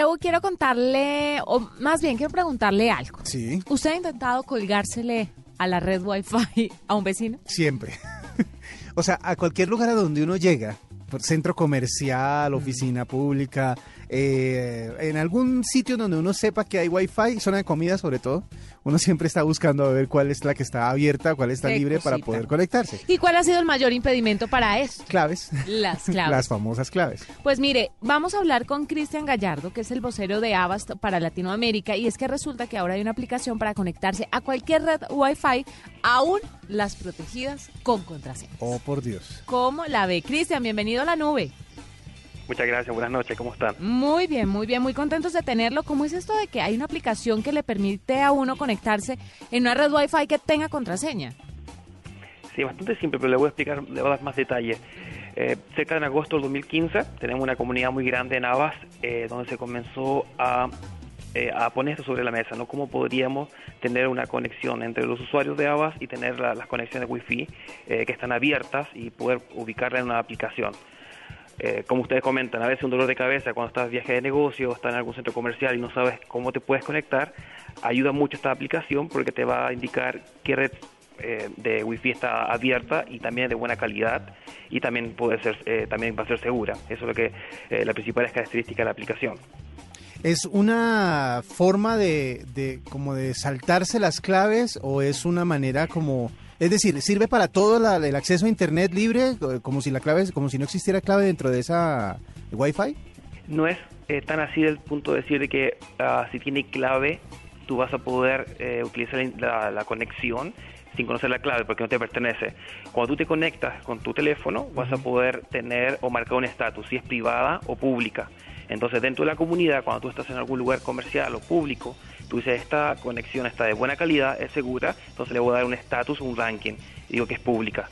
Yo quiero contarle, o más bien quiero preguntarle algo. Sí, ¿Usted ha intentado colgársele a la red Wi-Fi a un vecino? siempre. o sea, a cualquier lugar a donde uno llega, por centro comercial, oficina pública, eh, en algún sitio donde uno sepa que hay wifi, zona de comida sobre todo, uno siempre está buscando a ver cuál es la que está abierta, cuál está Qué libre para poder conectarse. ¿Y cuál ha sido el mayor impedimento para esto? Claves. Las claves. Las famosas claves. Pues mire, vamos a hablar con Cristian Gallardo, que es el vocero de Avast para Latinoamérica, y es que resulta que ahora hay una aplicación para conectarse a cualquier red Wi-Fi, aún las protegidas con contraseña. Oh, por Dios. ¿Cómo la ve? Cristian, bienvenido a la nube. Muchas gracias, buenas noches, ¿cómo están? Muy bien, muy bien, muy contentos de tenerlo. ¿Cómo es esto de que hay una aplicación que le permite a uno conectarse en una red Wi-Fi que tenga contraseña? Sí, bastante simple, pero le voy a explicar, le voy a dar más detalle. Eh, cerca de agosto del 2015 tenemos una comunidad muy grande en Avas eh, donde se comenzó a, eh, a poner esto sobre la mesa, ¿no? Cómo podríamos tener una conexión entre los usuarios de Avas y tener la- las conexiones Wi-Fi eh, que están abiertas y poder ubicarla en una aplicación. Eh, como ustedes comentan, a veces un dolor de cabeza cuando estás de viaje de negocio, estás en algún centro comercial y no sabes cómo te puedes conectar, ayuda mucho esta aplicación porque te va a indicar qué red eh, de Wi-Fi está abierta y también de buena calidad y también puede ser eh, también va a ser segura. Eso es lo que eh, la principal característica de la aplicación. ¿Es una forma de, de como de saltarse las claves o es una manera como es decir, sirve para todo la- el acceso a internet libre, eh, como si la clave, como si no existiera clave dentro de esa Wi-Fi? No es eh, tan así del punto de decir de que ah, si tiene clave, tú vas a poder eh, utilizar la, la conexión sin conocer la clave porque no te pertenece. Cuando tú te conectas con tu teléfono, vas a poder tener o marcar un estatus, si es privada o pública. Entonces, dentro de la comunidad, cuando tú estás en algún lugar comercial o público, tú dices, esta conexión está de buena calidad, es segura, entonces le voy a dar un estatus, un ranking, y digo que es pública.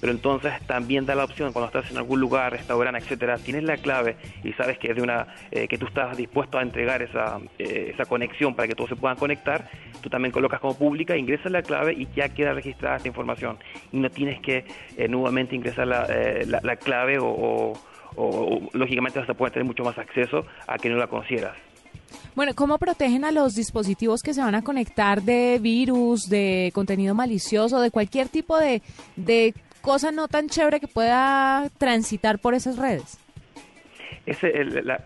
Pero entonces también da la opción cuando estás en algún lugar, restaurante, etcétera, tienes la clave y sabes que es de una eh, que tú estás dispuesto a entregar esa, eh, esa conexión para que todos se puedan conectar, tú también colocas como pública, ingresas la clave y ya queda registrada esta información y no tienes que eh, nuevamente ingresar la, eh, la- la clave o, o- o- lógicamente vas a poder tener mucho más acceso a que no la conocieras. Bueno, ¿cómo protegen a los dispositivos que se van a conectar de virus, de contenido malicioso, de cualquier tipo de, de cosa no tan chévere que pueda transitar por esas redes? Es la-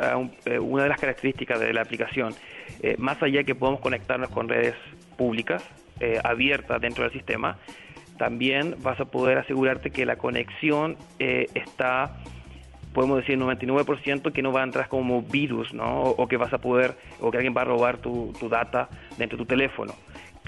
eh, una de las características de la aplicación. Eh, más allá que podemos conectarnos con redes públicas, eh, abiertas dentro del sistema, también vas a poder asegurarte que la conexión eh, está, podemos decir, 99% que no va a entrar como virus, ¿no? O, que vas a poder, o que alguien va a robar tu, tu data dentro de tu teléfono.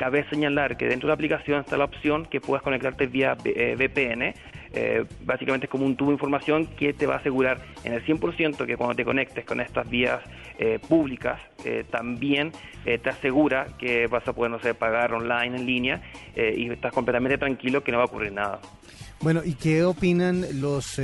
Cabe señalar que dentro de la aplicación está la opción que puedas conectarte vía eh, VPN. Eh, básicamente es como un tubo de información que te va a asegurar en el 100% que cuando te conectes con estas vías eh, públicas, eh, también te asegura que vas a poder, no sé, pagar online, en línea, y estás completamente tranquilo que no va a ocurrir nada. Bueno, ¿y qué opinan los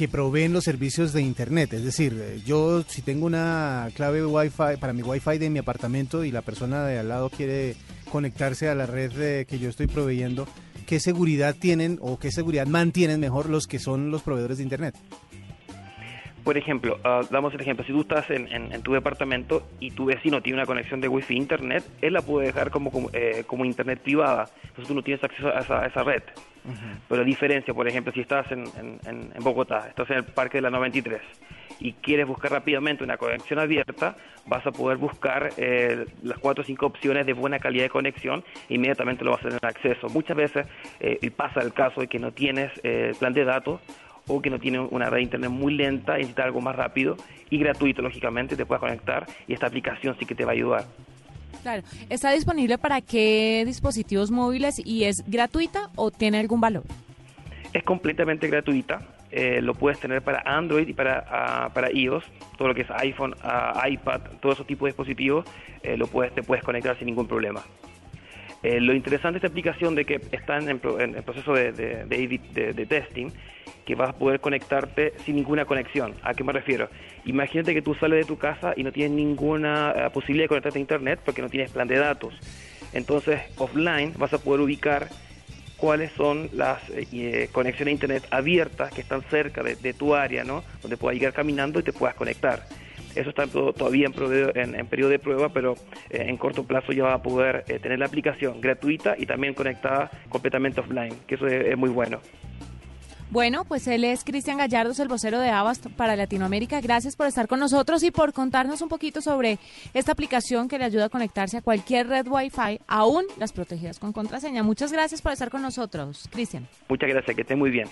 que proveen los servicios de Internet? Es decir, eh, yo si tengo una clave Wi-Fi para mi Wi-Fi de mi apartamento y la persona de al lado quiere conectarse a la red eh, que yo estoy proveyendo, ¿qué seguridad tienen o qué seguridad mantienen mejor los que son los proveedores de Internet? Por ejemplo, ah, damos el ejemplo, si tú estás en, en- en tu departamento y tu vecino tiene una conexión de wifi internet, él la puede dejar como, como, eh, como internet privada, entonces tú no tienes acceso a esa, a esa red. Pero la diferencia, por ejemplo, si estás en, en- en- en Bogotá, estás en el Parque de la 93 y quieres buscar rápidamente una conexión abierta, vas a poder buscar eh, las cuatro o cinco opciones de buena calidad de conexión e inmediatamente lo vas a tener acceso. Muchas veces eh, y pasa el caso de que no tienes eh, plan de datos o que no tiene una red de internet muy lenta y necesita algo más rápido y gratuito, lógicamente, te puedes conectar y esta aplicación sí que te va a ayudar. Claro, ¿está disponible para qué dispositivos móviles y es gratuita o tiene algún valor? Es completamente gratuita, eh, lo puedes tener para Android y para, ah, para iOS, todo lo que es iPhone, ah, iPad, todo esos tipos de dispositivos, eh, lo puedes, te puedes conectar sin ningún problema. Eh, lo interesante de esta aplicación de que está en, en el proceso de, testing, que vas a poder conectarte sin ninguna conexión. ¿A qué me refiero? Imagínate que tú sales de tu casa y no tienes ninguna eh, posibilidad de conectarte a internet porque no tienes plan de datos. Entonces, offline vas a poder ubicar cuáles son las eh, eh, conexiones a internet abiertas que están cerca de, de tu área, ¿no? Donde puedas llegar caminando y te puedas conectar. Eso está todavía en, en, periodo de prueba, pero eh, en corto plazo ya va a poder eh, tener la aplicación gratuita y también conectada completamente offline, que eso es muy bueno. Bueno, pues él es Cristian Gallardo, el vocero de Avast para Latinoamérica. Gracias por estar con nosotros y por contarnos un poquito sobre esta aplicación que le ayuda a conectarse a cualquier red Wi-Fi, aún las protegidas con contraseña. Muchas gracias por estar con nosotros, Cristian. Muchas gracias, que esté muy bien.